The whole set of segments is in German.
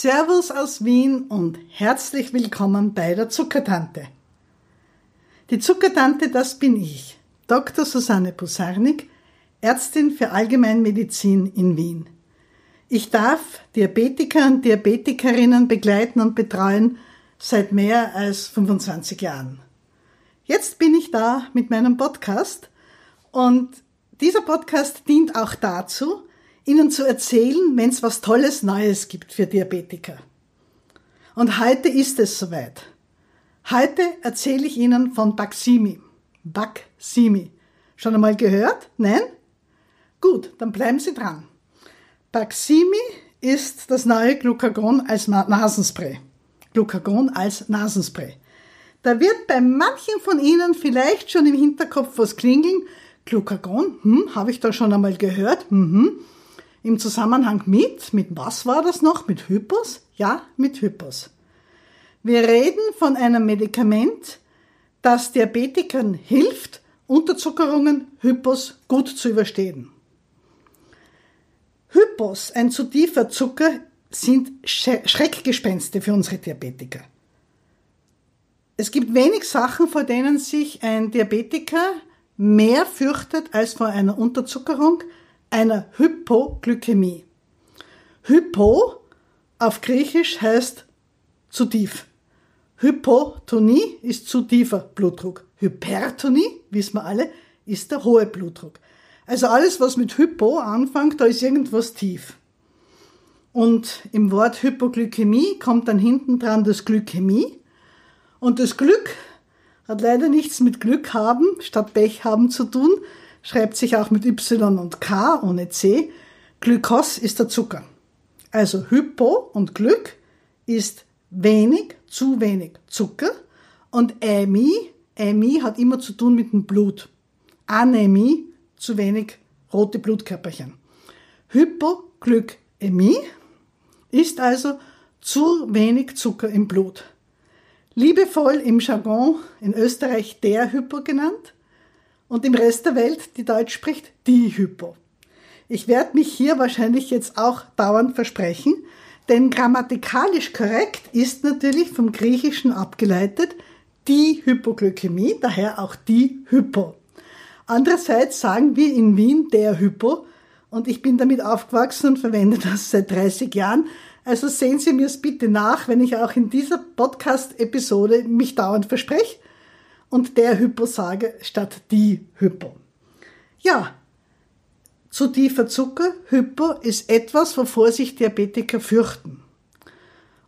Servus aus Wien und herzlich willkommen bei der Zuckertante. Die Zuckertante, das bin ich, Dr. Susanne Pusarnik, Ärztin für Allgemeinmedizin in Wien. Ich darf Diabetiker und Diabetikerinnen begleiten und betreuen seit mehr als 25 Jahren. Jetzt bin ich da mit meinem Podcast und dieser Podcast dient auch dazu, Ihnen zu erzählen, wenn es was Tolles Neues gibt für Diabetiker. Und heute ist es soweit. Heute erzähle ich Ihnen von Baksimi. Baksimi. Schon einmal gehört? Nein? Gut, dann bleiben Sie dran. Baksimi ist das neue Glucagon als Nasenspray. Glucagon als Nasenspray. Da wird bei manchen von Ihnen vielleicht schon im Hinterkopf was klingeln. Glucagon, hm, habe ich da schon einmal gehört. Mhm. Im Zusammenhang mit, mit was war das noch? Mit Hypos? Ja, mit Hypos. Wir reden von einem Medikament, das Diabetikern hilft, Unterzuckerungen, Hypos gut zu überstehen. Hypos, ein zu tiefer Zucker, sind Schreckgespenste für unsere Diabetiker. Es gibt wenig Sachen, vor denen sich ein Diabetiker mehr fürchtet als vor einer Unterzuckerung, einer Hypoglykämie. Hypo auf Griechisch heißt zu tief. Hypotonie ist zu tiefer Blutdruck. Hypertonie, wissen wir alle, ist der hohe Blutdruck. Also alles, was mit Hypo anfängt, da ist irgendwas tief. Und im Wort Hypoglykämie kommt dann hinten dran das Glykämie. Und das Glück hat leider nichts mit Glück haben statt Pech haben zu tun, schreibt sich auch mit Y und K ohne C. Glykos ist der Zucker. Also Hypo und Glück ist wenig, zu wenig Zucker und Ämie, Ämie hat immer zu tun mit dem Blut. Anämie, zu wenig rote Blutkörperchen. Hypoglykämie ist also zu wenig Zucker im Blut. Liebevoll im Jargon in Österreich der Hypo genannt und im Rest der Welt, die Deutsch spricht, die Hypo. Ich werde mich hier wahrscheinlich jetzt auch dauernd versprechen, denn grammatikalisch korrekt ist natürlich vom Griechischen abgeleitet die Hypoglykämie, daher auch die Hypo. Andererseits sagen wir in Wien der Hypo und ich bin damit aufgewachsen und verwende das seit 30 Jahren. Also sehen Sie mir es bitte nach, wenn ich auch in dieser Podcast-Episode mich dauernd verspreche und der Hypo sage statt die Hypo. Ja, zu tiefer Zucker, Hypo, ist etwas, wovor sich Diabetiker fürchten.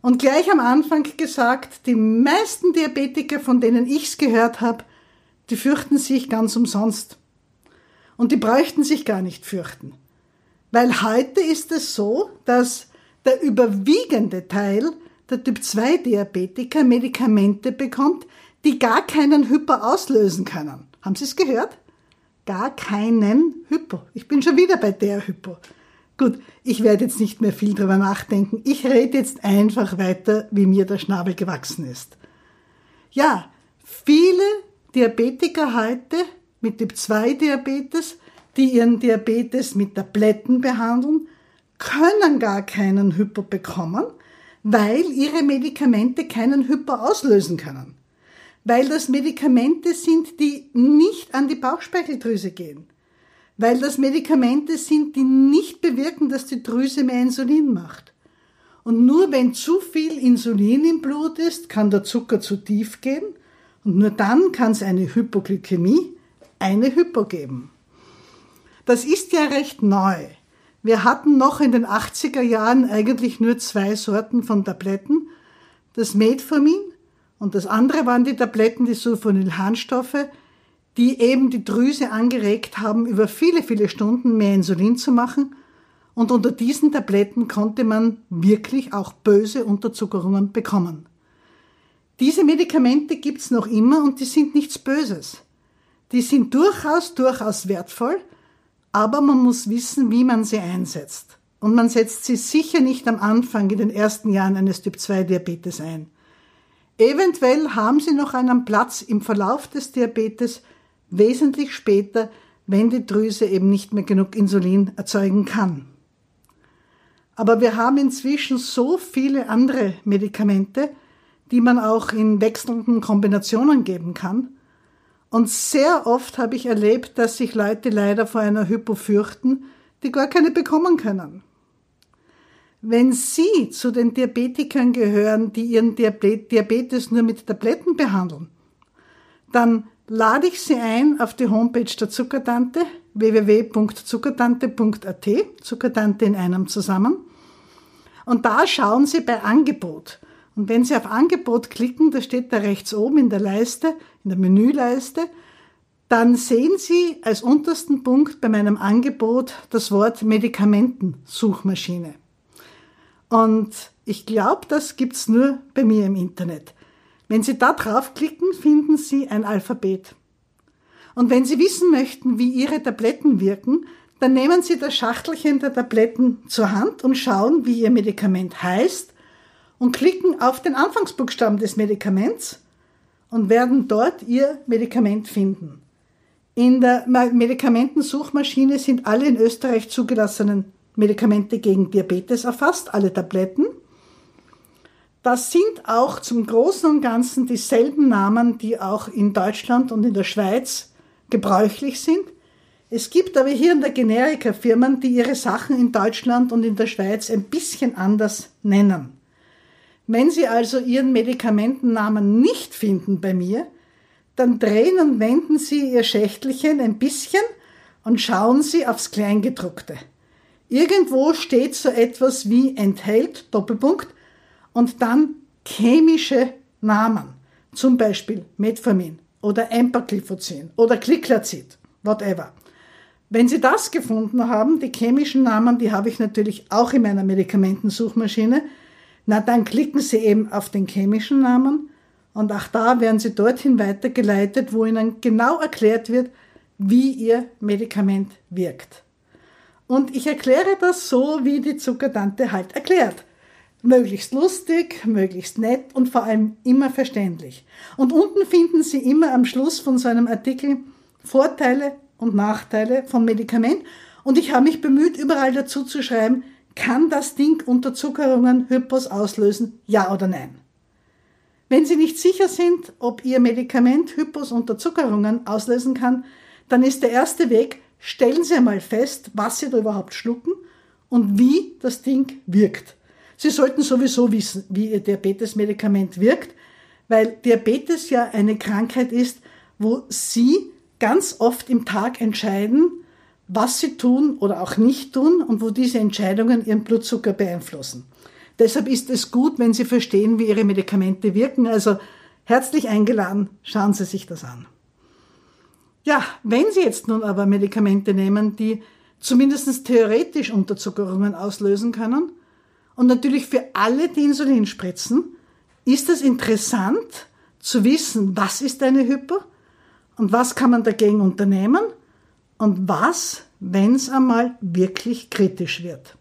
Und gleich am Anfang gesagt, die meisten Diabetiker, von denen ich's gehört habe, die fürchten sich ganz umsonst. Und die bräuchten sich gar nicht fürchten. Weil heute ist es so, dass der überwiegende Teil der Typ-2-Diabetiker Medikamente bekommt, die gar keinen Hyper auslösen können. Haben Sie es gehört? Gar keinen Hypo. Ich bin schon wieder bei der Hypo. Gut, ich werde jetzt nicht mehr viel drüber nachdenken. Ich rede jetzt einfach weiter, wie mir der Schnabel gewachsen ist. Ja, viele Diabetiker heute mit Typ 2 Diabetes, die ihren Diabetes mit Tabletten behandeln, können gar keinen Hypo bekommen, weil ihre Medikamente keinen Hypo auslösen können weil das Medikamente sind, die nicht an die Bauchspeicheldrüse gehen, weil das Medikamente sind, die nicht bewirken, dass die Drüse mehr Insulin macht. Und nur wenn zu viel Insulin im Blut ist, kann der Zucker zu tief gehen und nur dann kann es eine Hypoglykämie, eine Hypo geben. Das ist ja recht neu. Wir hatten noch in den 80er Jahren eigentlich nur zwei Sorten von Tabletten. Das Metformin und das andere waren die Tabletten, die Sulfonylharnstoffe, die eben die Drüse angeregt haben, über viele, viele Stunden mehr Insulin zu machen. Und unter diesen Tabletten konnte man wirklich auch böse Unterzuckerungen bekommen. Diese Medikamente gibt's noch immer und die sind nichts Böses. Die sind durchaus, durchaus wertvoll, aber man muss wissen, wie man sie einsetzt. Und man setzt sie sicher nicht am Anfang in den ersten Jahren eines Typ-2-Diabetes ein. Eventuell haben sie noch einen Platz im Verlauf des Diabetes wesentlich später, wenn die Drüse eben nicht mehr genug Insulin erzeugen kann. Aber wir haben inzwischen so viele andere Medikamente, die man auch in wechselnden Kombinationen geben kann. Und sehr oft habe ich erlebt, dass sich Leute leider vor einer Hypo fürchten, die gar keine bekommen können. Wenn Sie zu den Diabetikern gehören, die ihren Diabetes nur mit Tabletten behandeln, dann lade ich Sie ein auf die Homepage der Zuckertante www.zuckertante.at, Zuckertante in einem zusammen. Und da schauen Sie bei Angebot. Und wenn Sie auf Angebot klicken, da steht da rechts oben in der Leiste, in der Menüleiste, dann sehen Sie als untersten Punkt bei meinem Angebot das Wort Medikamentensuchmaschine. Und ich glaube, das gibt's nur bei mir im Internet. Wenn Sie da draufklicken, finden Sie ein Alphabet. Und wenn Sie wissen möchten, wie Ihre Tabletten wirken, dann nehmen Sie das Schachtelchen der Tabletten zur Hand und schauen, wie Ihr Medikament heißt und klicken auf den Anfangsbuchstaben des Medikaments und werden dort Ihr Medikament finden. In der Medikamentensuchmaschine sind alle in Österreich zugelassenen Medikamente gegen Diabetes erfasst, alle Tabletten. Das sind auch zum Großen und Ganzen dieselben Namen, die auch in Deutschland und in der Schweiz gebräuchlich sind. Es gibt aber hier in der Generika-Firmen, die ihre Sachen in Deutschland und in der Schweiz ein bisschen anders nennen. Wenn Sie also Ihren Medikamentennamen nicht finden bei mir, dann drehen und wenden Sie Ihr Schächtelchen ein bisschen und schauen Sie aufs Kleingedruckte. Irgendwo steht so etwas wie enthält Doppelpunkt und dann chemische Namen, zum Beispiel Metformin oder Empagliflozin oder Cliclazid, whatever. Wenn Sie das gefunden haben, die chemischen Namen, die habe ich natürlich auch in meiner Medikamentensuchmaschine, na dann klicken Sie eben auf den chemischen Namen und auch da werden Sie dorthin weitergeleitet, wo Ihnen genau erklärt wird, wie Ihr Medikament wirkt. Und ich erkläre das so, wie die Zuckertante halt erklärt. Möglichst lustig, möglichst nett und vor allem immer verständlich. Und unten finden Sie immer am Schluss von so einem Artikel Vorteile und Nachteile von Medikament. Und ich habe mich bemüht, überall dazu zu schreiben, kann das Ding Unterzuckerungen Hypos auslösen, ja oder nein? Wenn Sie nicht sicher sind, ob Ihr Medikament Hypos Unterzuckerungen auslösen kann, dann ist der erste Weg, stellen Sie einmal fest, was Sie da überhaupt schlucken und wie das Ding wirkt. Sie sollten sowieso wissen, wie Ihr Diabetesmedikament wirkt, weil Diabetes ja eine Krankheit ist, wo Sie ganz oft im Tag entscheiden, was Sie tun oder auch nicht tun und wo diese Entscheidungen Ihren Blutzucker beeinflussen. Deshalb ist es gut, wenn Sie verstehen, wie Ihre Medikamente wirken. Also herzlich eingeladen, schauen Sie sich das an. Ja, wenn Sie jetzt nun aber Medikamente nehmen, die zumindest theoretisch Unterzuckerungen auslösen können und natürlich für alle, die Insulin spritzen, ist es interessant zu wissen, was ist eine Hypo und was kann man dagegen unternehmen und was, wenn es einmal wirklich kritisch wird.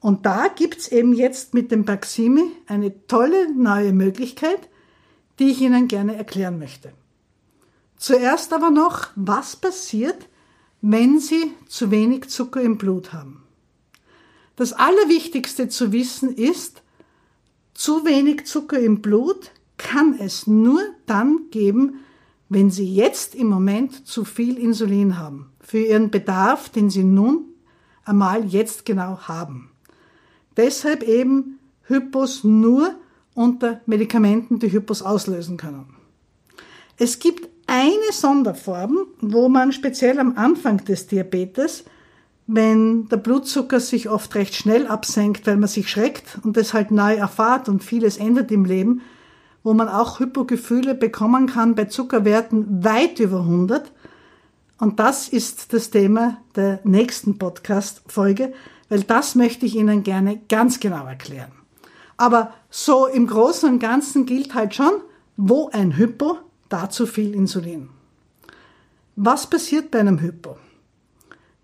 Und da gibt's eben jetzt mit dem Baximi eine tolle neue Möglichkeit, die ich Ihnen gerne erklären möchte. Zuerst aber noch, was passiert, wenn Sie zu wenig Zucker im Blut haben. Das Allerwichtigste zu wissen ist, zu wenig Zucker im Blut kann es nur dann geben, wenn Sie jetzt im Moment zu viel Insulin haben für Ihren Bedarf, den Sie nun einmal jetzt genau haben. Deshalb eben Hypos nur unter Medikamenten, die Hypos auslösen können. Es gibt eine Sonderform, wo man speziell am Anfang des Diabetes, wenn der Blutzucker sich oft recht schnell absenkt, weil man sich schreckt und das halt neu erfahrt und vieles ändert im Leben, wo man auch Hypogefühle bekommen kann bei Zuckerwerten weit über 100. Und das ist das Thema der nächsten Podcast-Folge, weil das möchte ich Ihnen gerne ganz genau erklären. Aber so im Großen und Ganzen gilt halt schon, wo ein Hypo, da zu viel Insulin. Was passiert bei einem Hypo?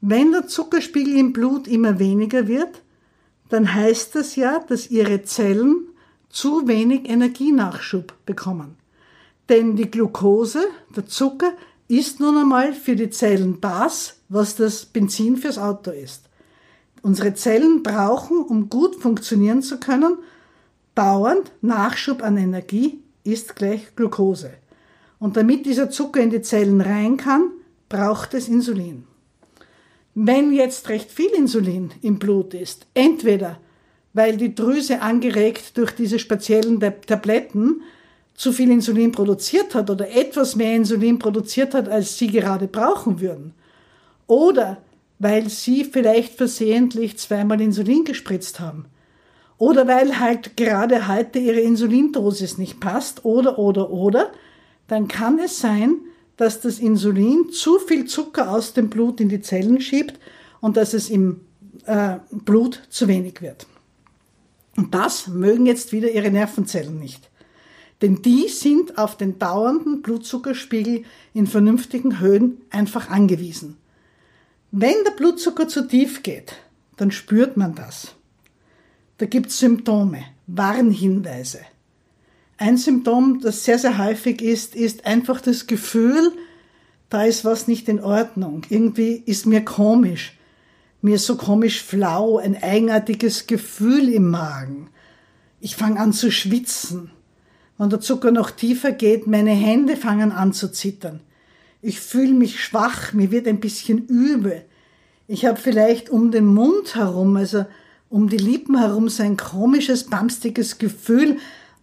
Wenn der Zuckerspiegel im Blut immer weniger wird, dann heißt das ja, dass Ihre Zellen zu wenig Energienachschub bekommen. Denn die Glucose, der Zucker, ist nun einmal für die Zellen das, was das Benzin fürs Auto ist. unsere Zellen brauchen, um gut funktionieren zu können, dauernd Nachschub an Energie ist gleich Glucose. Und damit dieser Zucker in die Zellen rein kann, braucht es Insulin. Wenn jetzt recht viel Insulin im Blut ist, entweder weil die Drüse angeregt durch diese speziellen Tabletten zu viel Insulin produziert hat oder etwas mehr Insulin produziert hat, als sie gerade brauchen würden, oder weil sie vielleicht versehentlich zweimal Insulin gespritzt haben, oder weil halt gerade heute ihre Insulindosis nicht passt, oder, oder, oder, dann kann es sein, dass das Insulin zu viel Zucker aus dem Blut in die Zellen schiebt und dass es im äh, Blut zu wenig wird. Und das mögen jetzt wieder ihre Nervenzellen nicht. Denn die sind auf den dauernden Blutzuckerspiegel in vernünftigen Höhen einfach angewiesen. Wenn der Blutzucker zu tief geht, dann spürt man das. Da gibt es Symptome, Warnhinweise. Ein Symptom, das sehr, sehr häufig ist, ist einfach das Gefühl, da ist was nicht in Ordnung. Irgendwie ist mir komisch. Mir ist so komisch flau, ein eigenartiges Gefühl im Magen. Ich fange an zu schwitzen. Wenn der Zucker noch tiefer geht, meine Hände fangen an zu zittern. Ich fühle mich schwach, mir wird ein bisschen übel. Ich habe vielleicht um den Mund herum, also um die Lippen herum, so ein komisches, bamstiges Gefühl,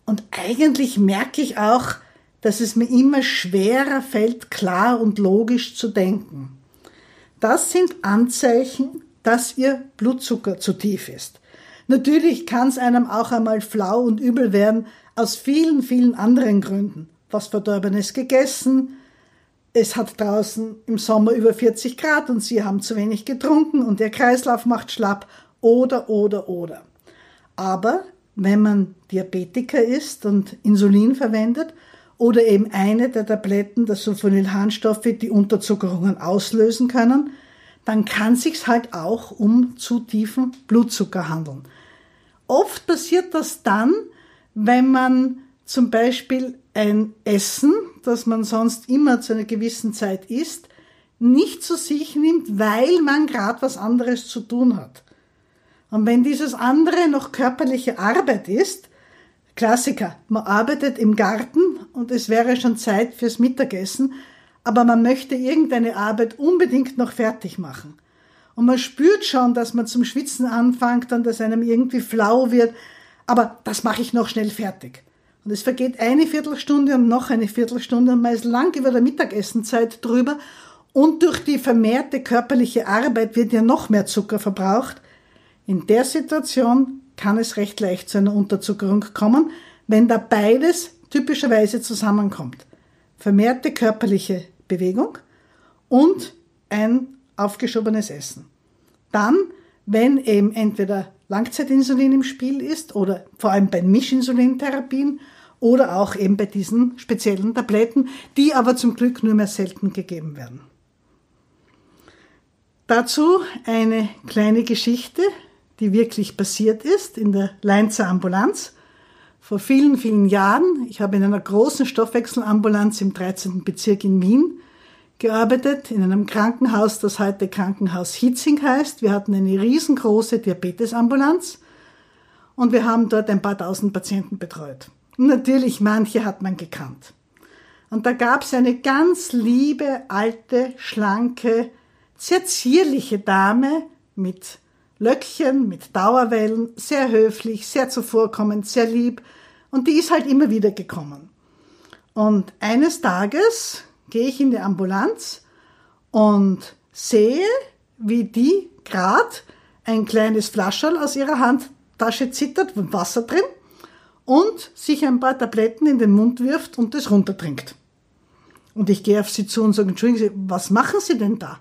und eigentlich merke ich auch, dass es mir immer schwerer fällt, klar und logisch zu denken. Das sind Anzeichen, dass ihr Blutzucker zu tief ist. Natürlich kann es einem auch einmal flau und übel werden, aus vielen, vielen anderen Gründen. Was Verdorbenes gegessen, es hat draußen im Sommer über 40 Grad und Sie haben zu wenig getrunken und Ihr Kreislauf macht schlapp oder, oder, oder. Aber wenn man Diabetiker ist und Insulin verwendet oder eben eine der Tabletten der Sulfonylharnstoffe die Unterzuckerungen auslösen können, dann kann sich's halt auch um zu tiefen Blutzucker handeln. Oft passiert das dann, wenn man zum Beispiel ein Essen, das man sonst immer zu einer gewissen Zeit isst, nicht zu sich nimmt, weil man gerade was anderes zu tun hat. Und wenn dieses andere noch körperliche Arbeit ist, Klassiker, man arbeitet im Garten und es wäre schon Zeit fürs Mittagessen, aber man möchte irgendeine Arbeit unbedingt noch fertig machen. Und man spürt schon, dass man zum Schwitzen anfängt und dass einem irgendwie flau wird, aber das mache ich noch schnell fertig. Und es vergeht eine Viertelstunde und noch eine Viertelstunde und man ist lang über der Mittagessenzeit drüber und durch die vermehrte körperliche Arbeit wird ja noch mehr Zucker verbraucht in der Situation kann es recht leicht zu einer Unterzuckerung kommen, wenn da beides typischerweise zusammenkommt. Vermehrte körperliche Bewegung und ein aufgeschobenes Essen. Dann, wenn eben entweder Langzeitinsulin im Spiel ist oder vor allem bei Mischinsulintherapien oder auch eben bei diesen speziellen Tabletten, die aber zum Glück nur mehr selten gegeben werden. Dazu eine kleine Geschichte, die wirklich passiert ist in der Leinzer Ambulanz. Vor vielen, vielen Jahren, ich habe in einer großen Stoffwechselambulanz im 13. Bezirk in Wien gearbeitet, in einem Krankenhaus, das heute Krankenhaus Hitzing heißt. Wir hatten eine riesengroße Diabetesambulanz und wir haben dort ein paar tausend Patienten betreut. Und natürlich, manche hat man gekannt. Und da gab es eine ganz liebe, alte, schlanke, sehr zierliche Dame mit Löckchen mit Dauerwellen, sehr höflich, sehr zuvorkommend, sehr lieb. Und die ist halt immer wieder gekommen. Und eines Tages gehe ich in die Ambulanz und sehe, wie die grad ein kleines Flascherl aus ihrer Handtasche zittert, mit Wasser drin, und sich ein paar Tabletten in den Mund wirft und das runtertrinkt. Und ich gehe auf sie zu und sage, Entschuldigen Sie, was machen Sie denn da?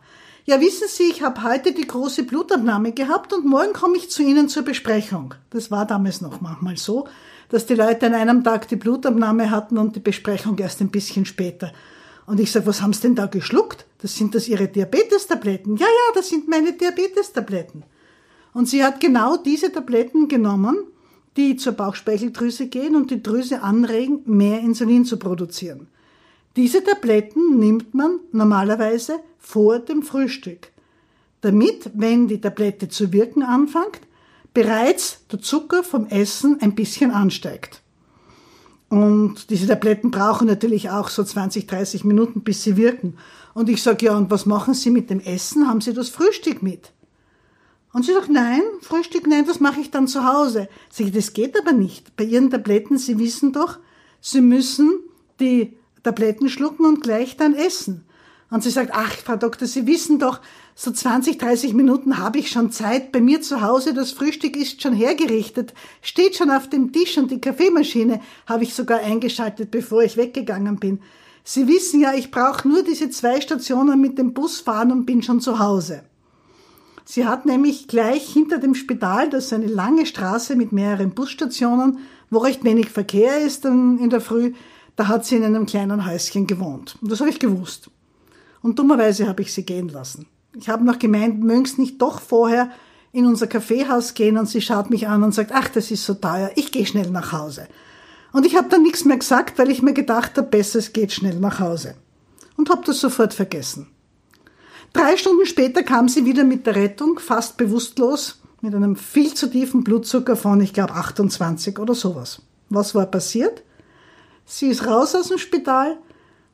Ja, wissen Sie, ich habe heute die große Blutabnahme gehabt und morgen komme ich zu Ihnen zur Besprechung. Das war damals noch manchmal so, dass die Leute an einem Tag die Blutabnahme hatten und die Besprechung erst ein bisschen später. Und ich sage, was haben Sie denn da geschluckt? Das sind das Ihre Diabetestabletten? Ja, ja, das sind meine Diabetestabletten. Und sie hat genau diese Tabletten genommen, die zur Bauchspeicheldrüse gehen und die Drüse anregen, mehr Insulin zu produzieren. Diese Tabletten nimmt man normalerweise vor dem Frühstück. damit, wenn die Tablette zu wirken anfängt, bereits der Zucker vom Essen ein bisschen ansteigt. Und diese Tabletten brauchen natürlich auch so 20, 30 Minuten, bis sie wirken. Und ich sage, ja, und was machen Sie mit dem Essen? Haben Sie das Frühstück mit? Und sie sagt, nein, Frühstück, nein, das mache ich dann zu Hause. Sag ich, das geht aber nicht. Bei Ihren Tabletten, Sie wissen doch, Sie müssen die Tabletten schlucken und gleich dann essen. Und sie sagt, ach, Frau Doktor, Sie wissen doch, so 20, 30 Minuten habe ich schon Zeit. Bei mir zu Hause, das Frühstück ist schon hergerichtet, steht schon auf dem Tisch und die Kaffeemaschine habe ich sogar eingeschaltet, bevor ich weggegangen bin. Sie wissen ja, ich brauche nur diese zwei Stationen mit dem Bus fahren und bin schon zu Hause. Sie hat nämlich gleich hinter dem Spital, das ist eine lange Straße mit mehreren Busstationen, wo recht wenig Verkehr ist in der Früh, da hat sie in einem kleinen Häuschen gewohnt. Und das habe ich gewusst. Und dummerweise habe ich sie gehen lassen. Ich habe noch gemeint, mögen's nicht doch vorher in unser Kaffeehaus gehen und sie schaut mich an und sagt, ach, das ist so teuer, ich gehe schnell nach Hause. Und ich habe dann nichts mehr gesagt, weil ich mir gedacht habe, besser es geht schnell nach Hause. Und habe das sofort vergessen. Drei Stunden später kam sie wieder mit der Rettung, fast bewusstlos, mit einem viel zu tiefen Blutzucker von, ich glaube, 28 oder sowas. Was war passiert? Sie ist raus aus dem Spital,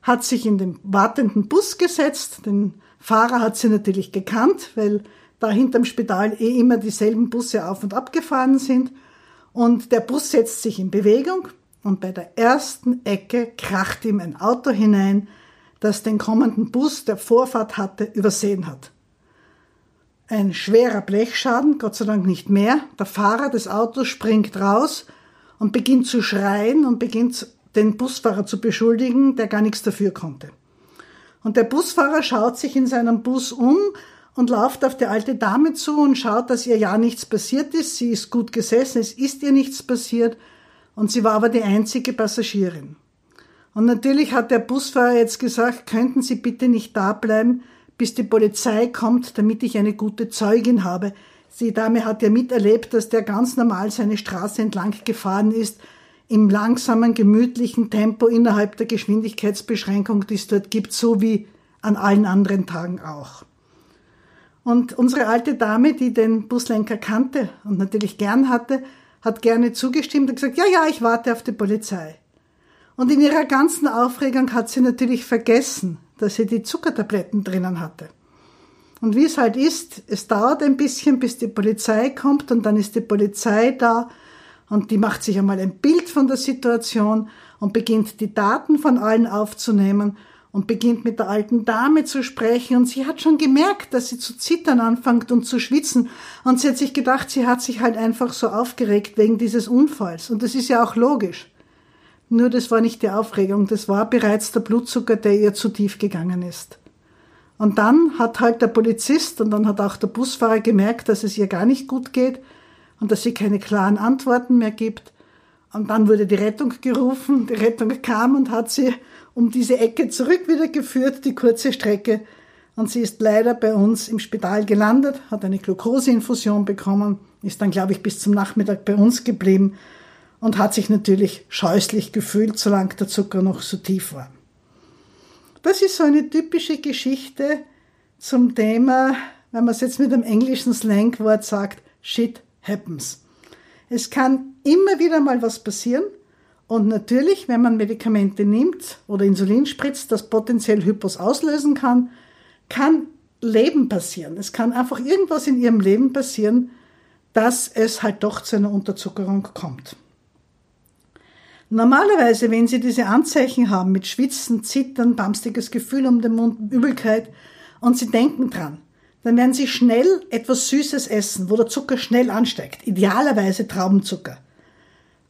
hat sich in den wartenden Bus gesetzt. Den Fahrer hat sie natürlich gekannt, weil da hinterm Spital eh immer dieselben Busse auf und ab gefahren sind. Und der Bus setzt sich in Bewegung und bei der ersten Ecke kracht ihm ein Auto hinein, das den kommenden Bus, der Vorfahrt hatte, übersehen hat. Ein schwerer Blechschaden, Gott sei Dank nicht mehr. Der Fahrer des Autos springt raus und beginnt zu schreien und beginnt den Busfahrer zu beschuldigen, der gar nichts dafür konnte. Und der Busfahrer schaut sich in seinem Bus um und läuft auf die alte Dame zu und schaut, dass ihr ja nichts passiert ist. Sie ist gut gesessen, es ist ihr nichts passiert und sie war aber die einzige Passagierin. Und natürlich hat der Busfahrer jetzt gesagt, könnten Sie bitte nicht da bleiben, bis die Polizei kommt, damit ich eine gute Zeugin habe. Die Dame hat ja miterlebt, dass der ganz normal seine Straße entlang gefahren ist, im langsamen, gemütlichen Tempo innerhalb der Geschwindigkeitsbeschränkung, die es dort gibt, so wie an allen anderen Tagen auch. Und unsere alte Dame, die den Buslenker kannte und natürlich gern hatte, hat gerne zugestimmt und gesagt, ja, ja, ich warte auf die Polizei. Und in ihrer ganzen Aufregung hat sie natürlich vergessen, dass sie die Zuckertabletten drinnen hatte. Und wie es halt ist, es dauert ein bisschen, bis die Polizei kommt und dann ist die Polizei da und die macht sich einmal ein Bild von der Situation und beginnt die Daten von allen aufzunehmen und beginnt mit der alten Dame zu sprechen. Und sie hat schon gemerkt, dass sie zu zittern anfängt und zu schwitzen. Und sie hat sich gedacht, sie hat sich halt einfach so aufgeregt wegen dieses Unfalls. Und das ist ja auch logisch. Nur das war nicht die Aufregung, das war bereits der Blutzucker, der ihr zu tief gegangen ist. Und dann hat halt der Polizist und dann hat auch der Busfahrer gemerkt, dass es ihr gar nicht gut geht und dass sie keine klaren Antworten mehr gibt. Und dann wurde die Rettung gerufen, die Rettung kam und hat sie um diese Ecke zurück wieder geführt, die kurze Strecke. Und sie ist leider bei uns im Spital gelandet, hat eine Glukoseinfusion bekommen, ist dann, glaube ich, bis zum Nachmittag bei uns geblieben und hat sich natürlich scheußlich gefühlt, solange der Zucker noch so tief war. Das ist so eine typische Geschichte zum Thema, wenn man es jetzt mit einem englischen Slangwort sagt, shit happens. Es kann immer wieder mal was passieren und natürlich, wenn man Medikamente nimmt oder Insulin spritzt, das potenziell Hypos auslösen kann, kann Leben passieren. Es kann einfach irgendwas in ihrem Leben passieren, dass es halt doch zu einer Unterzuckerung kommt. Normalerweise, wenn Sie diese Anzeichen haben mit Schwitzen, Zittern, bamstiges Gefühl um den Mund, Übelkeit und Sie denken dran, dann werden Sie schnell etwas Süßes essen, wo der Zucker schnell ansteigt. Idealerweise Traubenzucker.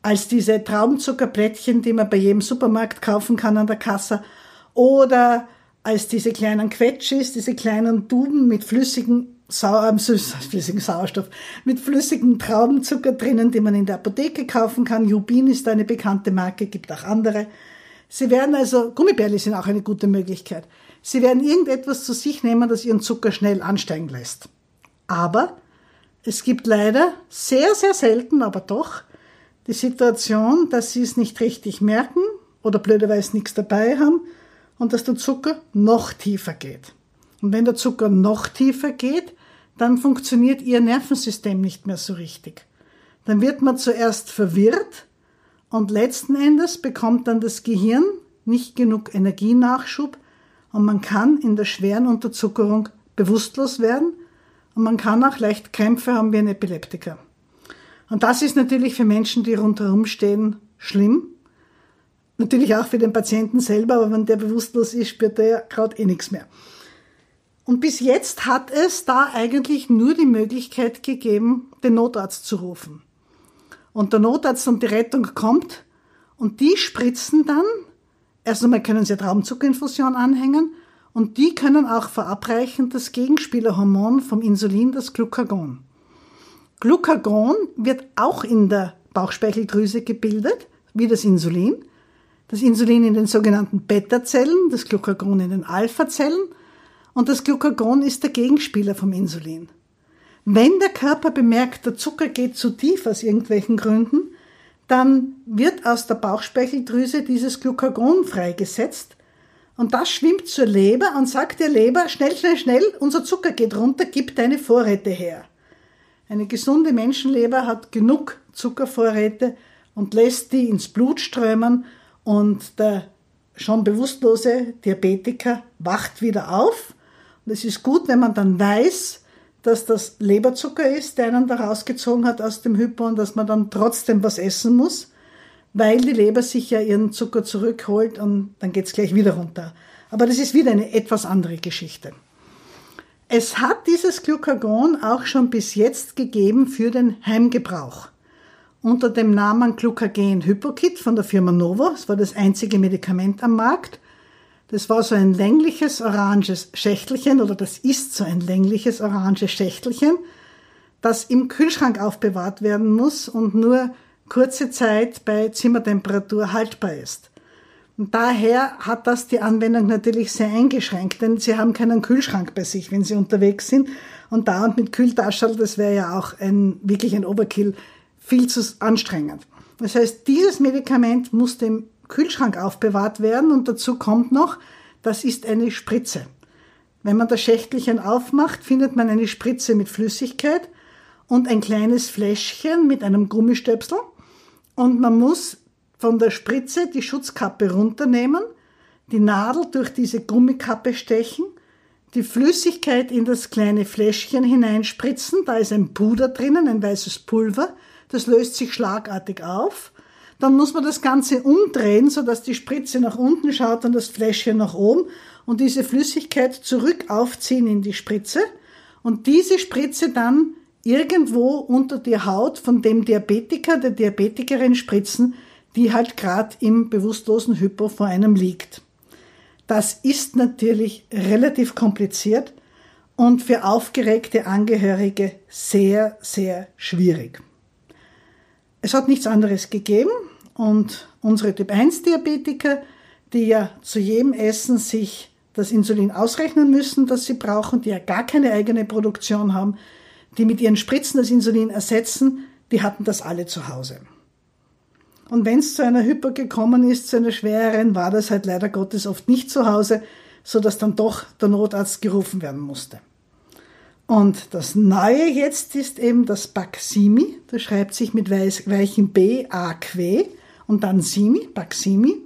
Als diese Traubenzuckerplättchen, die man bei jedem Supermarkt kaufen kann an der Kasse. Oder als diese kleinen Quetschis, diese kleinen Tuben mit flüssigem Sau äh, flüssigen Sauerstoff, mit flüssigem Traubenzucker drinnen, den man in der Apotheke kaufen kann. Jubin ist eine bekannte Marke, gibt auch andere. Sie werden also, Gummibärli sind auch eine gute Möglichkeit. Sie werden irgendetwas zu sich nehmen, das ihren Zucker schnell ansteigen lässt. Aber es gibt leider sehr, sehr selten, aber doch, die Situation, dass sie es nicht richtig merken oder blöderweise nichts dabei haben und dass der Zucker noch tiefer geht. Und wenn der Zucker noch tiefer geht, dann funktioniert ihr Nervensystem nicht mehr so richtig. Dann wird man zuerst verwirrt und letzten Endes bekommt dann das Gehirn nicht genug Energienachschub und man kann in der schweren Unterzuckerung bewusstlos werden und man kann auch leicht Krämpfe haben wie ein Epileptiker. Und das ist natürlich für Menschen, die rundherum stehen, schlimm. Natürlich auch für den Patienten selber, aber wenn der bewusstlos ist, spürt er ja gerade eh nichts mehr. Und bis jetzt hat es da eigentlich nur die Möglichkeit gegeben, den Notarzt zu rufen. Und der Notarzt und die Rettung kommt und die spritzen dann, erst einmal können sie eine Traumzuckerinfusion anhängen und die können auch verabreichen das Gegenspielerhormon vom Insulin, das Glucagon. Glucagon wird auch in der Bauchspeicheldrüse gebildet, wie das Insulin. Das Insulin in den sogenannten Beta-Zellen, das Glucagon in den Alpha-Zellen und das Glucagon ist der Gegenspieler vom Insulin. Wenn der Körper bemerkt, der Zucker geht zu tief aus irgendwelchen Gründen, dann wird aus der Bauchspeicheldrüse dieses Glucagon freigesetzt und das schwimmt zur Leber und sagt der Leber, schnell, schnell, schnell, unser Zucker geht runter, gib deine Vorräte her. Eine gesunde Menschenleber hat genug Zuckervorräte und lässt die ins Blut strömen und der schon bewusstlose Diabetiker wacht wieder auf. Und es ist gut, wenn man dann weiß, dass das Leberzucker ist, der einen da rausgezogen hat aus dem Hypo und dass man dann trotzdem was essen muss, weil die Leber sich ja ihren Zucker zurückholt und dann geht's gleich wieder runter. Aber das ist wieder eine etwas andere Geschichte. Es hat dieses Glucagon auch schon bis jetzt gegeben für den Heimgebrauch. Unter dem Namen Glucagen Hypokit von der Firma Novo. Es war das einzige Medikament am Markt. Das war so ein längliches oranges Schächtelchen oder das ist so ein längliches oranges Schächtelchen, das im Kühlschrank aufbewahrt werden muss und nur kurze Zeit bei Zimmertemperatur haltbar ist. Und daher hat das die Anwendung natürlich sehr eingeschränkt, denn sie haben keinen Kühlschrank bei sich, wenn sie unterwegs sind. Und da und mit Kühltaschel, das wäre ja auch ein, wirklich ein Overkill, viel zu anstrengend. Das heißt, dieses Medikament muss dem Kühlschrank aufbewahrt werden. Und dazu kommt noch, das ist eine Spritze. Wenn man das Schächtelchen aufmacht, findet man eine Spritze mit Flüssigkeit und ein kleines Fläschchen mit einem Gummistöpsel. Und man muss von der Spritze die Schutzkappe runternehmen, die Nadel durch diese Gummikappe stechen, die Flüssigkeit in das kleine Fläschchen hineinspritzen, da ist ein Puder drinnen, ein weißes Pulver, das löst sich schlagartig auf dann muss man das Ganze umdrehen, sodass die Spritze nach unten schaut und das Fläschchen nach oben und diese Flüssigkeit zurück aufziehen in die Spritze und diese Spritze dann irgendwo unter die Haut von dem Diabetiker, der Diabetikerin spritzen, die halt gerade im bewusstlosen Hypo vor einem liegt. Das ist natürlich relativ kompliziert und für aufgeregte Angehörige sehr, sehr schwierig. Es hat nichts anderes gegeben. Und unsere Typ-1-Diabetiker, die ja zu jedem Essen sich das Insulin ausrechnen müssen, das sie brauchen, die ja gar keine eigene Produktion haben, die mit ihren Spritzen das Insulin ersetzen, die hatten das alle zu Hause. Und wenn es zu einer Hyper gekommen ist, zu einer schwereren, war das halt leider Gottes oft nicht zu Hause, so dass dann doch der Notarzt gerufen werden musste. Und das Neue jetzt ist eben das Baqsimi, das schreibt sich mit weichem B, A, Q und dann Simi, Baqsimi.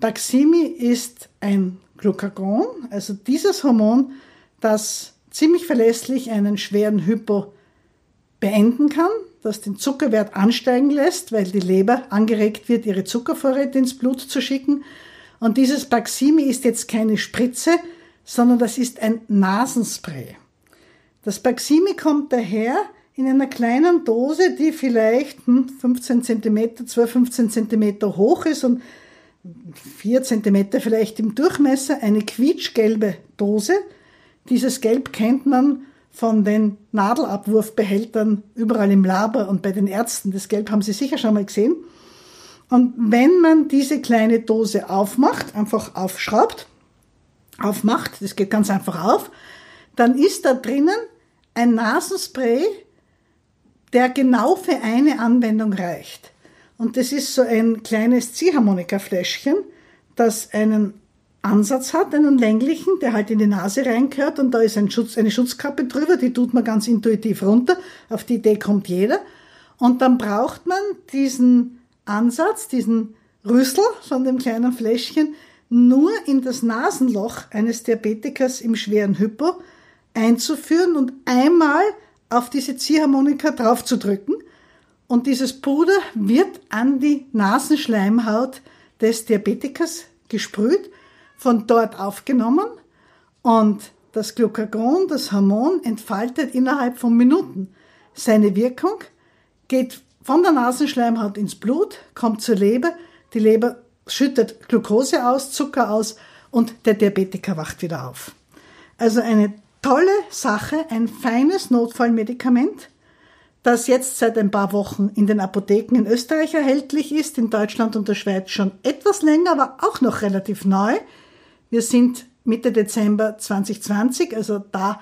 Baqsimi ist ein Glucagon, also dieses Hormon, das ziemlich verlässlich einen schweren Hypo beenden kann, das den Zuckerwert ansteigen lässt, weil die Leber angeregt wird, ihre Zuckervorräte ins Blut zu schicken. Und dieses Baqsimi ist jetzt keine Spritze, sondern das ist ein Nasenspray. Das Baqsimi kommt daher in einer kleinen Dose, die vielleicht 15 cm, 12, 15 cm hoch ist und 4 cm vielleicht im Durchmesser, eine quietschgelbe Dose. Dieses Gelb kennt man von den Nadelabwurfbehältern überall im Labor und bei den Ärzten. Das Gelb haben Sie sicher schon mal gesehen. Und wenn man diese kleine Dose aufmacht, einfach aufschraubt, aufmacht, das geht ganz einfach auf, dann ist da drinnen ein Nasenspray, der genau für eine Anwendung reicht. Und das ist so ein kleines Ziehharmonikafläschchen, das einen Ansatz hat, einen länglichen, der halt in die Nase reingehört und da ist ein Schutz, eine Schutzkappe drüber, die tut man ganz intuitiv runter. Auf die Idee kommt jeder. Und dann braucht man diesen Ansatz, diesen Rüssel von dem kleinen Fläschchen, nur in das Nasenloch eines Diabetikers im schweren Hypo einzuführen und einmal auf diese Ziehharmonika draufzudrücken. Und dieses Puder wird an die Nasenschleimhaut des Diabetikers gesprüht, von dort aufgenommen und das Glucagon, das Hormon, entfaltet innerhalb von Minuten seine Wirkung, geht von der Nasenschleimhaut ins Blut, kommt zur Leber, die Leber schüttet Glucose aus, Zucker aus und der Diabetiker wacht wieder auf. Also eine tolle Sache, ein feines Notfallmedikament, das jetzt seit ein paar Wochen in den Apotheken in Österreich erhältlich ist, in Deutschland und der Schweiz schon etwas länger, aber auch noch relativ neu. Wir sind Mitte Dezember 2020, also da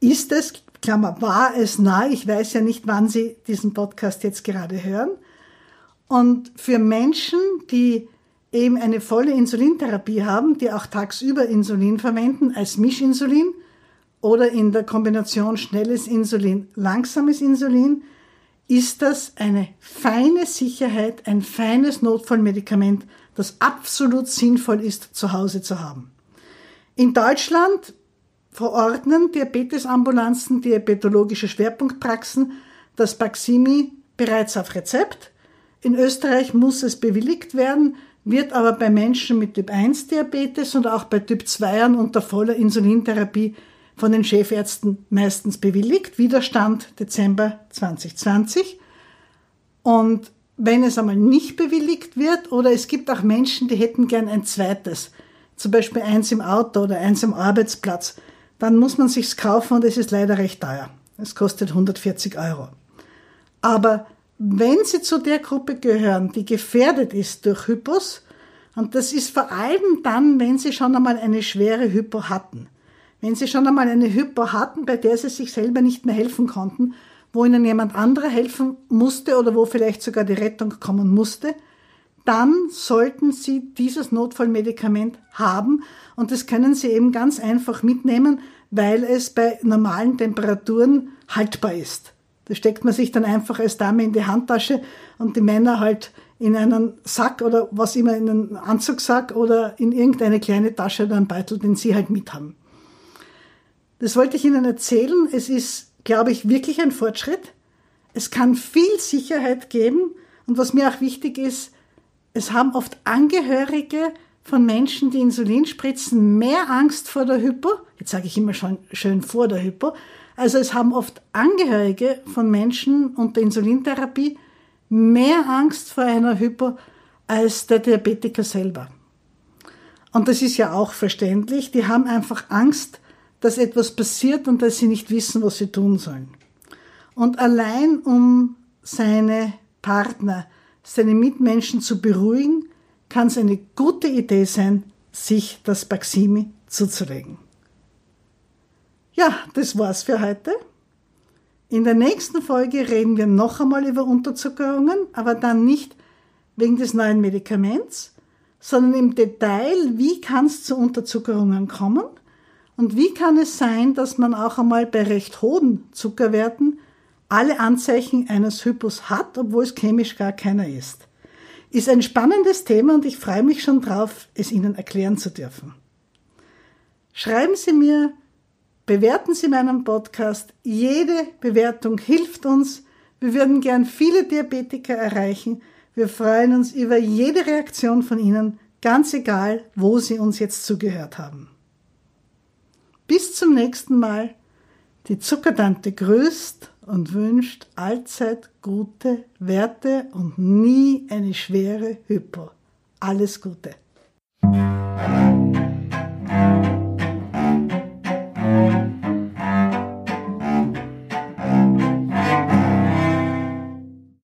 ist es, Klammer, war es nahe. Ich weiß ja nicht, wann Sie diesen Podcast jetzt gerade hören. Und für Menschen, die eben eine volle Insulintherapie haben, die auch tagsüber Insulin verwenden als Mischinsulin oder in der Kombination schnelles Insulin, langsames Insulin, ist das eine feine Sicherheit, ein feines Notfallmedikament, das absolut sinnvoll ist, zu Hause zu haben. In Deutschland verordnen Diabetesambulanzen, diabetologische Schwerpunktpraxen das Baximi bereits auf Rezept. In Österreich muss es bewilligt werden, wird aber bei Menschen mit Typ 1 Diabetes und auch bei Typ 2 unter voller Insulintherapie von den Chefärzten meistens bewilligt. Widerstand Dezember 2020. Und wenn es einmal nicht bewilligt wird oder es gibt auch Menschen, die hätten gern ein zweites, zum Beispiel eins im Auto oder eins am Arbeitsplatz, dann muss man sich's kaufen und es ist leider recht teuer. Es kostet 140 Euro. Aber wenn Sie zu der Gruppe gehören, die gefährdet ist durch Hypos, und das ist vor allem dann, wenn Sie schon einmal eine schwere Hypo hatten, wenn Sie schon einmal eine Hypo hatten, bei der Sie sich selber nicht mehr helfen konnten, wo Ihnen jemand anderer helfen musste oder wo vielleicht sogar die Rettung kommen musste, dann sollten Sie dieses Notfallmedikament haben und das können Sie eben ganz einfach mitnehmen, weil es bei normalen Temperaturen haltbar ist. Das steckt man sich dann einfach als Dame in die Handtasche und die Männer halt in einen Sack oder was immer, in einen Anzugsack oder in irgendeine kleine Tasche oder einen Beutel, den sie halt mit haben. Das wollte ich Ihnen erzählen. Es ist, glaube ich, wirklich ein Fortschritt. Es kann viel Sicherheit geben. Und was mir auch wichtig ist, es haben oft Angehörige von Menschen, die Insulin spritzen, mehr Angst vor der Hypo. Jetzt sage ich immer schon schön vor der Hypo, also es haben oft Angehörige von Menschen unter Insulintherapie mehr Angst vor einer Hypo als der Diabetiker selber. Und das ist ja auch verständlich. Die haben einfach Angst, dass etwas passiert und dass sie nicht wissen, was sie tun sollen. Und allein um seine Partner, seine Mitmenschen zu beruhigen, kann es eine gute Idee sein, sich das Baximi zuzulegen. Ja, das war's für heute. In der nächsten Folge reden wir noch einmal über Unterzuckerungen, aber dann nicht wegen des neuen Medikaments, sondern im Detail, wie kann es zu Unterzuckerungen kommen und wie kann es sein, dass man auch einmal bei recht hohen Zuckerwerten alle Anzeichen eines Hypos hat, obwohl es chemisch gar keiner ist. Ist ein spannendes Thema und ich freue mich schon drauf, es Ihnen erklären zu dürfen. Schreiben Sie mir Bewerten Sie meinen Podcast. Jede Bewertung hilft uns. Wir würden gern viele Diabetiker erreichen. Wir freuen uns über jede Reaktion von Ihnen, ganz egal, wo Sie uns jetzt zugehört haben. Bis zum nächsten Mal. Die Zuckertante grüßt und wünscht allzeit gute Werte und nie eine schwere Hypo. Alles Gute.